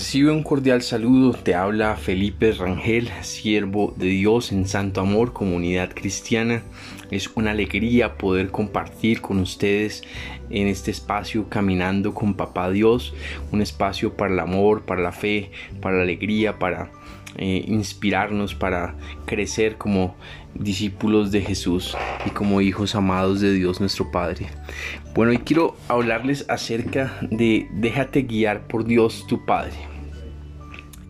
Recibe un cordial saludo, te habla Felipe Rangel, siervo de Dios en Santo Amor, comunidad cristiana. Es una alegría poder compartir con ustedes en este espacio caminando con Papá Dios, un espacio para el amor, para la fe, para la alegría, para eh, inspirarnos, para crecer como discípulos de Jesús y como hijos amados de Dios nuestro Padre. Bueno, y quiero hablarles acerca de déjate guiar por Dios tu Padre.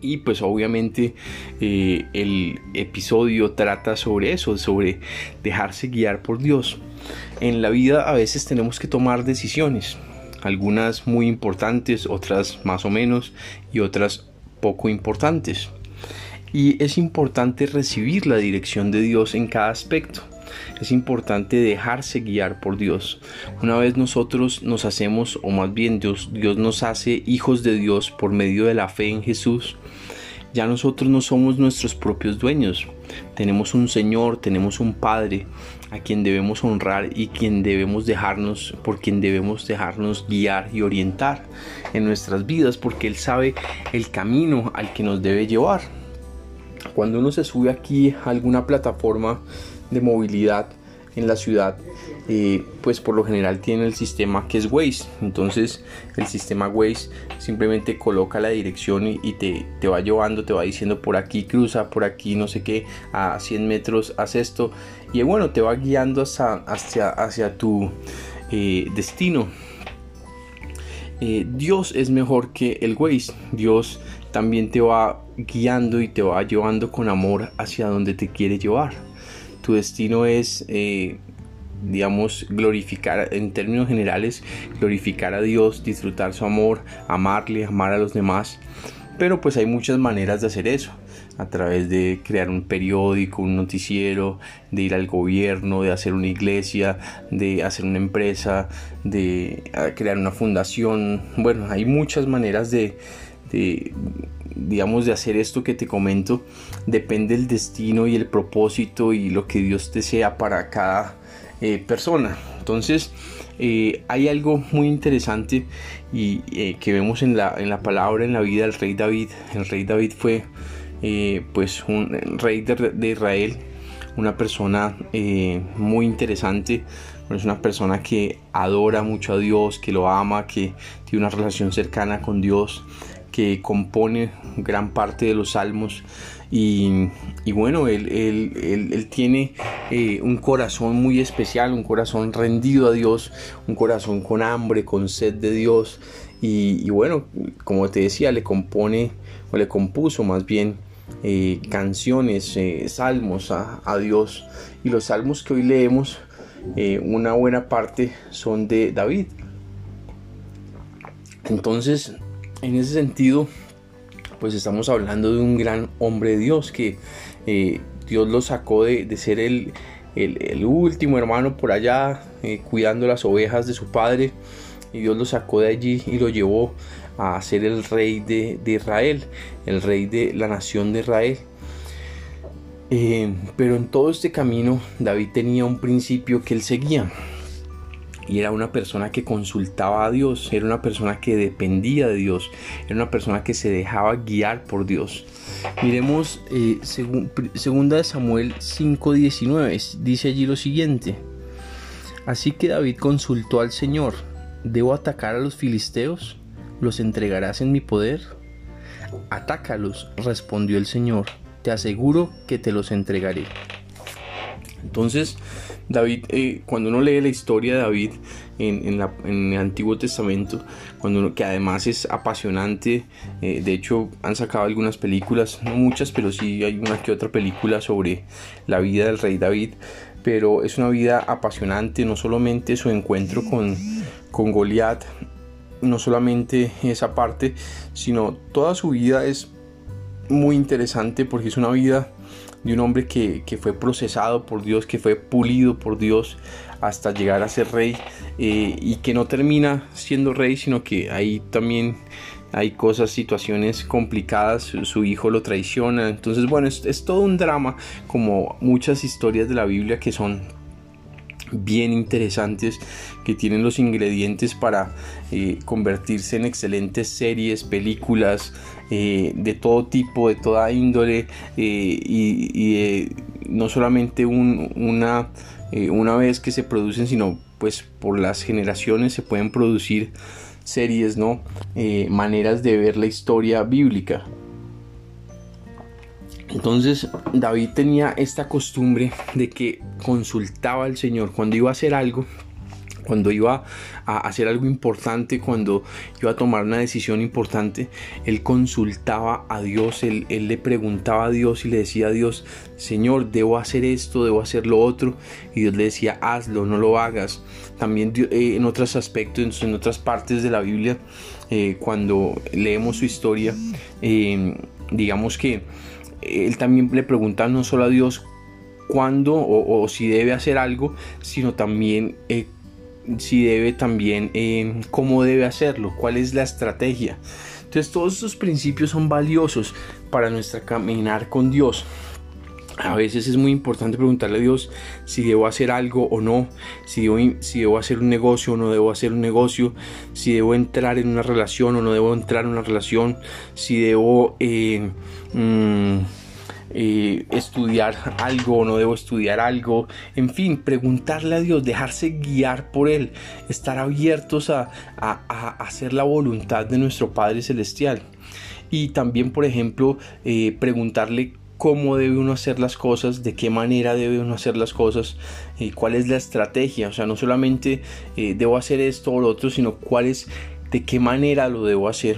Y pues obviamente eh, el episodio trata sobre eso, sobre dejarse guiar por Dios. En la vida a veces tenemos que tomar decisiones, algunas muy importantes, otras más o menos y otras poco importantes. Y es importante recibir la dirección de Dios en cada aspecto. Es importante dejarse guiar por Dios. Una vez nosotros nos hacemos, o más bien Dios, Dios nos hace hijos de Dios por medio de la fe en Jesús, ya nosotros no somos nuestros propios dueños. Tenemos un Señor, tenemos un Padre a quien debemos honrar y quien debemos dejarnos, por quien debemos dejarnos guiar y orientar en nuestras vidas, porque Él sabe el camino al que nos debe llevar. Cuando uno se sube aquí a alguna plataforma de movilidad en la ciudad, eh, pues por lo general tiene el sistema que es Waze. Entonces el sistema Waze simplemente coloca la dirección y, te, va llevando, te va diciendo por aquí cruza, por aquí no sé qué, a 100 metros haz esto. Y bueno, te va guiando hasta, hacia, hacia tu eh, destino. Eh, Dios es mejor que el Waze. Dios también te va guiando y te va llevando con amor hacia donde te quiere llevar. Tu destino es, digamos, glorificar, en términos generales, glorificar a Dios, disfrutar su amor, amarle, amar a los demás. Pero pues hay muchas maneras de hacer eso a través de crear un periódico, un noticiero, de ir al gobierno, de hacer una iglesia, de hacer una empresa, de ah, crear una fundación. Bueno, hay muchas maneras de, digamos, de hacer esto que te comento, depende el destino y el propósito y lo que Dios desea para cada eh, persona. Entonces, eh, hay algo muy interesante y eh, que vemos en la, en la palabra, en la vida del rey David. El rey David fue pues un rey de, Israel, una persona muy interesante, es una persona que adora mucho a Dios, que lo ama, que tiene una relación cercana con Dios que compone gran parte de los salmos. Y, bueno, él, tiene eh, un corazón muy especial, un corazón rendido a Dios, un corazón con hambre, con sed de Dios. Y, bueno, como te decía, le compone o le compuso más bien eh, canciones, eh, salmos a, a, Dios. Y los salmos que hoy leemos, una buena parte son de David. Entonces, en ese sentido, pues estamos hablando de un gran hombre de Dios que eh, Dios lo sacó de, ser el, último hermano por allá eh, cuidando las ovejas de su padre y Dios lo sacó de allí y lo llevó a ser el rey de, Israel, el rey de la nación de Israel. Eh, pero en todo este camino David tenía un principio que él seguía y era una persona que consultaba a Dios, era una persona que dependía de Dios, era una persona que se dejaba guiar por Dios. Miremos eh, Samuel 5:19, dice allí lo siguiente. Así que David consultó al Señor, ¿debo atacar a los filisteos? ¿Los entregarás en mi poder? Atácalos, respondió el Señor, te aseguro que te los entregaré. Entonces, David, eh, cuando uno lee la historia de David en, el Antiguo Testamento, cuando uno, que además es apasionante, eh, de hecho han sacado algunas películas, no muchas, pero sí hay una que otra película sobre la vida del rey David, pero es una vida apasionante, no solamente su encuentro con, con Goliat, no solamente esa parte, sino toda su vida es muy interesante porque es una vida de un hombre que, fue procesado por Dios, que fue pulido por Dios hasta llegar a ser rey eh, y que no termina siendo rey, sino que ahí también hay cosas, situaciones complicadas, su, hijo lo traiciona, entonces bueno, es, todo un drama como muchas historias de la Biblia que son bien interesantes que tienen los ingredientes para eh, convertirse en excelentes series, películas eh, de todo tipo, de toda índole eh, y, no solamente una, una vez que se producen, sino pues por las generaciones se pueden producir series, ¿no? maneras de ver la historia bíblica. Entonces David tenía esta costumbre de que consultaba al Señor cuando iba a hacer algo, cuando iba a hacer algo importante, cuando iba a tomar una decisión importante, él consultaba a Dios, él, le preguntaba a Dios y le decía a Dios, Señor, debo hacer esto, debo hacer lo otro, y Dios le decía, hazlo, no lo hagas. También eh, en otros aspectos, en otras partes de la Biblia, eh, cuando leemos su historia, eh, digamos que él también le pregunta no solo a Dios cuándo o, si debe hacer algo, sino también eh, si debe también eh, cómo debe hacerlo, cuál es la estrategia. Entonces todos estos principios son valiosos para nuestra caminar con Dios. A veces es muy importante preguntarle a Dios si debo hacer algo o no, si debo, si debo hacer un negocio o no debo hacer un negocio, si debo entrar en una relación o no debo entrar en una relación, si debo eh, mm, eh, estudiar algo o no debo estudiar algo, en fin, preguntarle a Dios, dejarse guiar por Él, estar abiertos a, hacer la voluntad de nuestro Padre Celestial. Y también, por ejemplo, eh, preguntarle cómo debe uno hacer las cosas, de qué manera debe uno hacer las cosas, y eh, cuál es la estrategia, o sea, no solamente eh, debo hacer esto o lo otro, sino cuál es, de qué manera lo debo hacer.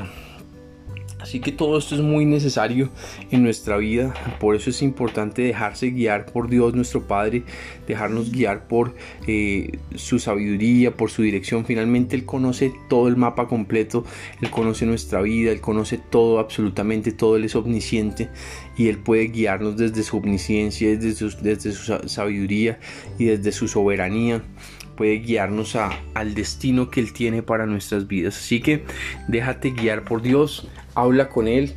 Así que todo esto es muy necesario en nuestra vida, por eso es importante dejarse guiar por Dios nuestro Padre, dejarnos guiar por eh, su sabiduría, por su dirección. Finalmente Él conoce todo el mapa completo, Él conoce nuestra vida, Él conoce todo, absolutamente todo, Él es omnisciente y Él puede guiarnos desde su omnisciencia, desde su, desde su sabiduría y desde su soberanía puede guiarnos a, al destino que Él tiene para nuestras vidas. Así que déjate guiar por Dios, habla con Él.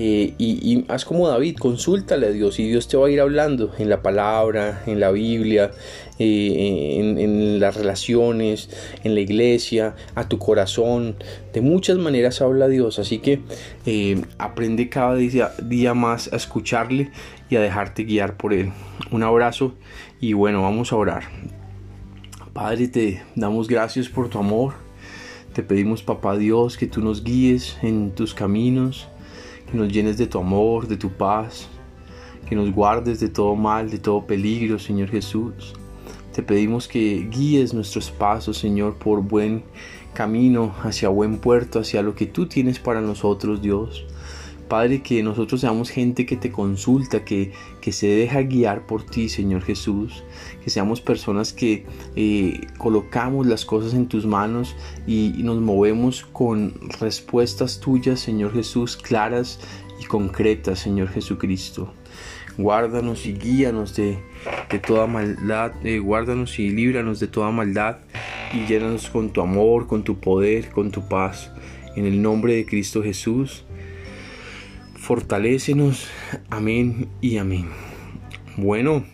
Eh, y, haz como David, consúltale a Dios y Dios te va a ir hablando en la palabra, en la Biblia, eh, en, las relaciones, en la iglesia, a tu corazón. De muchas maneras habla Dios, así que eh, aprende cada día, día más a escucharle y a dejarte guiar por Él. Un abrazo y bueno, vamos a orar. Padre, te damos gracias por tu amor. Te pedimos, papá Dios, que tú nos guíes en tus caminos, que nos llenes de tu amor, de tu paz, que nos guardes de todo mal, de todo peligro, Señor Jesús. Te pedimos que guíes nuestros pasos, Señor, por buen camino, hacia buen puerto, hacia lo que tú tienes para nosotros, Dios. Padre, que nosotros seamos gente que te consulta, que, que se deja guiar por ti, Señor Jesús. Que seamos personas que eh, colocamos las cosas en tus manos y, nos movemos con respuestas tuyas, Señor Jesús, claras y concretas, Señor Jesucristo. Guárdanos y guíanos de, toda maldad, eh, guárdanos y líbranos de toda maldad y llénanos con tu amor, con tu poder, con tu paz. En el nombre de Cristo Jesús fortalécenos. Amén y amén. Bueno,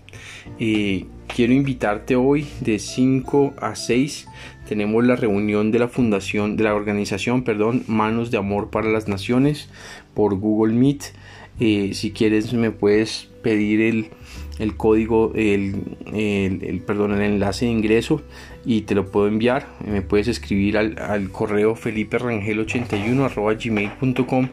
eh, quiero invitarte hoy de 5 a 6. Tenemos la reunión de la fundación, de la organización, perdón, Manos de Amor para las Naciones por Google Meet. Eh, si quieres me puedes pedir el, el código, el, el, perdón, el enlace de ingreso y te lo puedo enviar. Me puedes escribir al, al correo feliperangel81 arroba gmail.com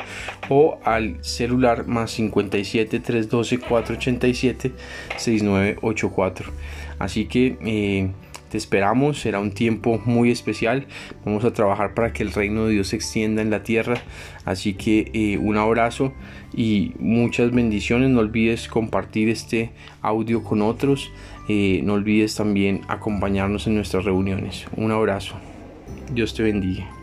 o al celular más 57 312 487 6984. Así que eh, te esperamos, será un tiempo muy especial. Vamos a trabajar para que el reino de Dios se extienda en la tierra. Así que eh, un abrazo y muchas bendiciones. No olvides compartir este audio con otros. Eh, no olvides también acompañarnos en nuestras reuniones. Un abrazo. Dios te bendiga.